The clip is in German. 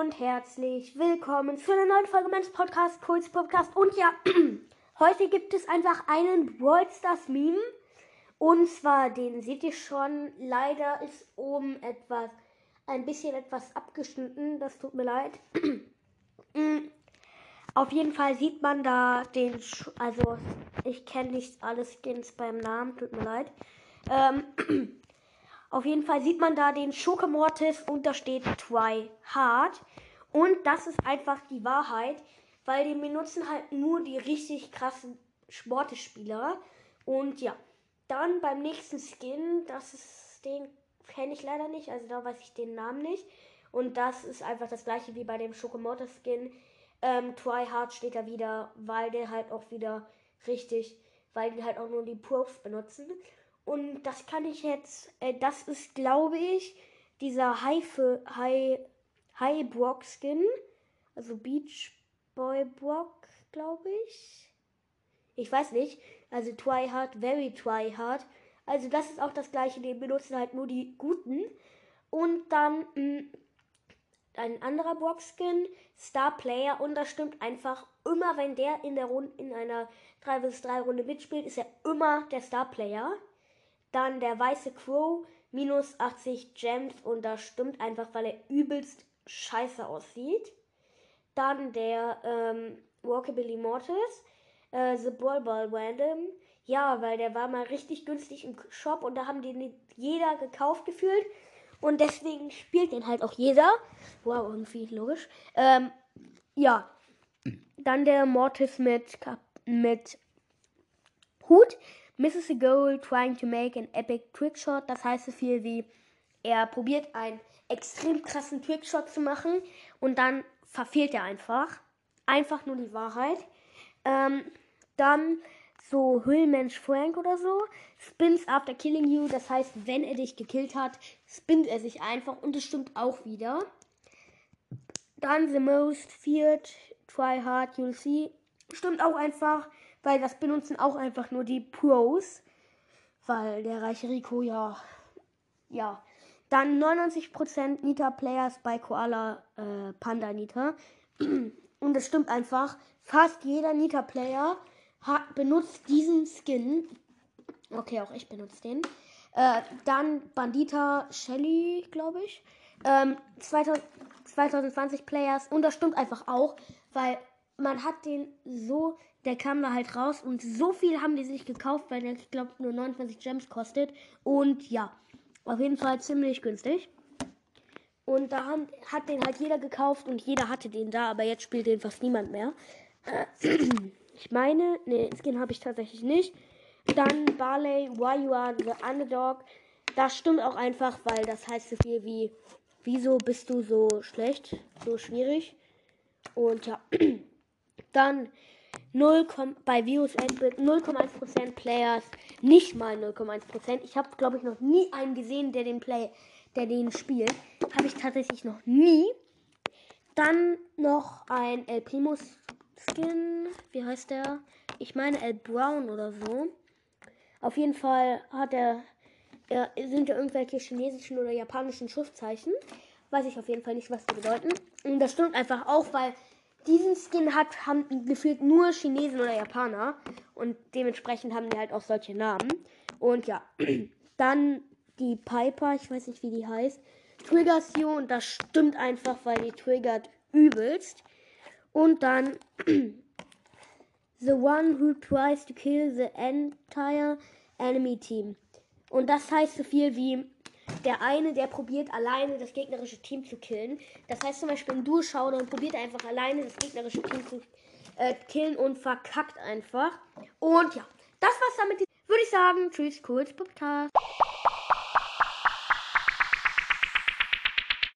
und herzlich willkommen zu einer neuen Folge meines Podcasts, Puls Podcast. Und ja, heute gibt es einfach einen World Stars Meme. Und zwar, den seht ihr schon. Leider ist oben etwas, ein bisschen etwas abgeschnitten. Das tut mir leid. Auf jeden Fall sieht man da den, also ich kenne nicht alle Skins beim Namen, tut mir leid. Ähm, Auf jeden Fall sieht man da den Schokemortis und da steht Try Hard. Und das ist einfach die Wahrheit, weil die benutzen halt nur die richtig krassen Sportespieler. Und ja, dann beim nächsten Skin, das ist den kenne ich leider nicht, also da weiß ich den Namen nicht. Und das ist einfach das gleiche wie bei dem Schokemortis Skin. Ähm, Try Hard steht da wieder, weil der halt auch wieder richtig, weil die halt auch nur die Puffs benutzen. Und das kann ich jetzt, äh, das ist, glaube ich, dieser High, High, High Brock Skin. Also Beach Boy Brock, glaube ich. Ich weiß nicht. Also Try Hard, Very Try Hard. Also das ist auch das gleiche, den benutzen halt nur die guten. Und dann mh, mm, ein anderer Brock-Skin, Star Player. Und das stimmt einfach immer, wenn der in der Runde, in einer 3 vs 3 Runde mitspielt, ist er immer der Star Player. Dann der weiße Crow, minus 80 Gems und das stimmt einfach, weil er übelst scheiße aussieht. Dann der ähm, Walkabilly Mortis, äh, The Ball Ball Random. Ja, weil der war mal richtig günstig im Shop und da haben den jeder gekauft gefühlt. Und deswegen spielt den halt auch jeder. Wow, irgendwie logisch. Ähm, ja. Dann der Mortis mit, mit Hut misses a goal trying to make an epic trickshot. Das heißt so viel wie, er probiert einen extrem krassen Trickshot zu machen und dann verfehlt er einfach. Einfach nur die Wahrheit. Ähm, dann so Höhlenmensch Frank oder so. Spins after killing you. Das heißt, wenn er dich gekillt hat, spinnt er sich einfach und es stimmt auch wieder. Dann the most feared, try hard, you'll see. Stimmt auch einfach weil das benutzen auch einfach nur die Pros. Weil der reiche Rico ja. Ja. Dann 99% Nita-Players bei Koala äh, Panda Nita. Und das stimmt einfach. Fast jeder Nita-Player benutzt diesen Skin. Okay, auch ich benutze den. Äh, dann Bandita Shelly, glaube ich. Ähm, 2000, 2020 Players. Und das stimmt einfach auch, weil man hat den so der kam da halt raus und so viel haben die sich gekauft, weil der, ich glaube, nur 29 Gems kostet. Und ja, auf jeden Fall ziemlich günstig. Und da haben, hat den halt jeder gekauft und jeder hatte den da, aber jetzt spielt den fast niemand mehr. ich meine, ne, Skin habe ich tatsächlich nicht. Dann Barley, Why You Are the Underdog. Das stimmt auch einfach, weil das heißt so viel wie, wieso bist du so schlecht, so schwierig. Und ja, dann 0, bei Virus 0,1% Players, nicht mal 0,1%. Ich habe, glaube ich, noch nie einen gesehen, der den Play, der den spielt. Habe ich tatsächlich noch nie. Dann noch ein El Primo Skin. Wie heißt der? Ich meine El Brown oder so. Auf jeden Fall hat er, er sind ja irgendwelche chinesischen oder japanischen Schriftzeichen. Weiß ich auf jeden Fall nicht, was die bedeuten. Und das stimmt einfach auch, weil diesen Skin hat, haben gefühlt nur Chinesen oder Japaner. Und dementsprechend haben die halt auch solche Namen. Und ja, dann die Piper, ich weiß nicht, wie die heißt. Triggers you und das stimmt einfach, weil die triggert übelst. Und dann The one who tries to kill the entire enemy team. Und das heißt so viel wie der eine, der probiert alleine das gegnerische Team zu killen. Das heißt zum Beispiel ein Durchschauer und probiert einfach alleine das gegnerische Team zu äh, killen und verkackt einfach. Und ja, das war's damit. Würde ich sagen, tschüss, kurz Podcast.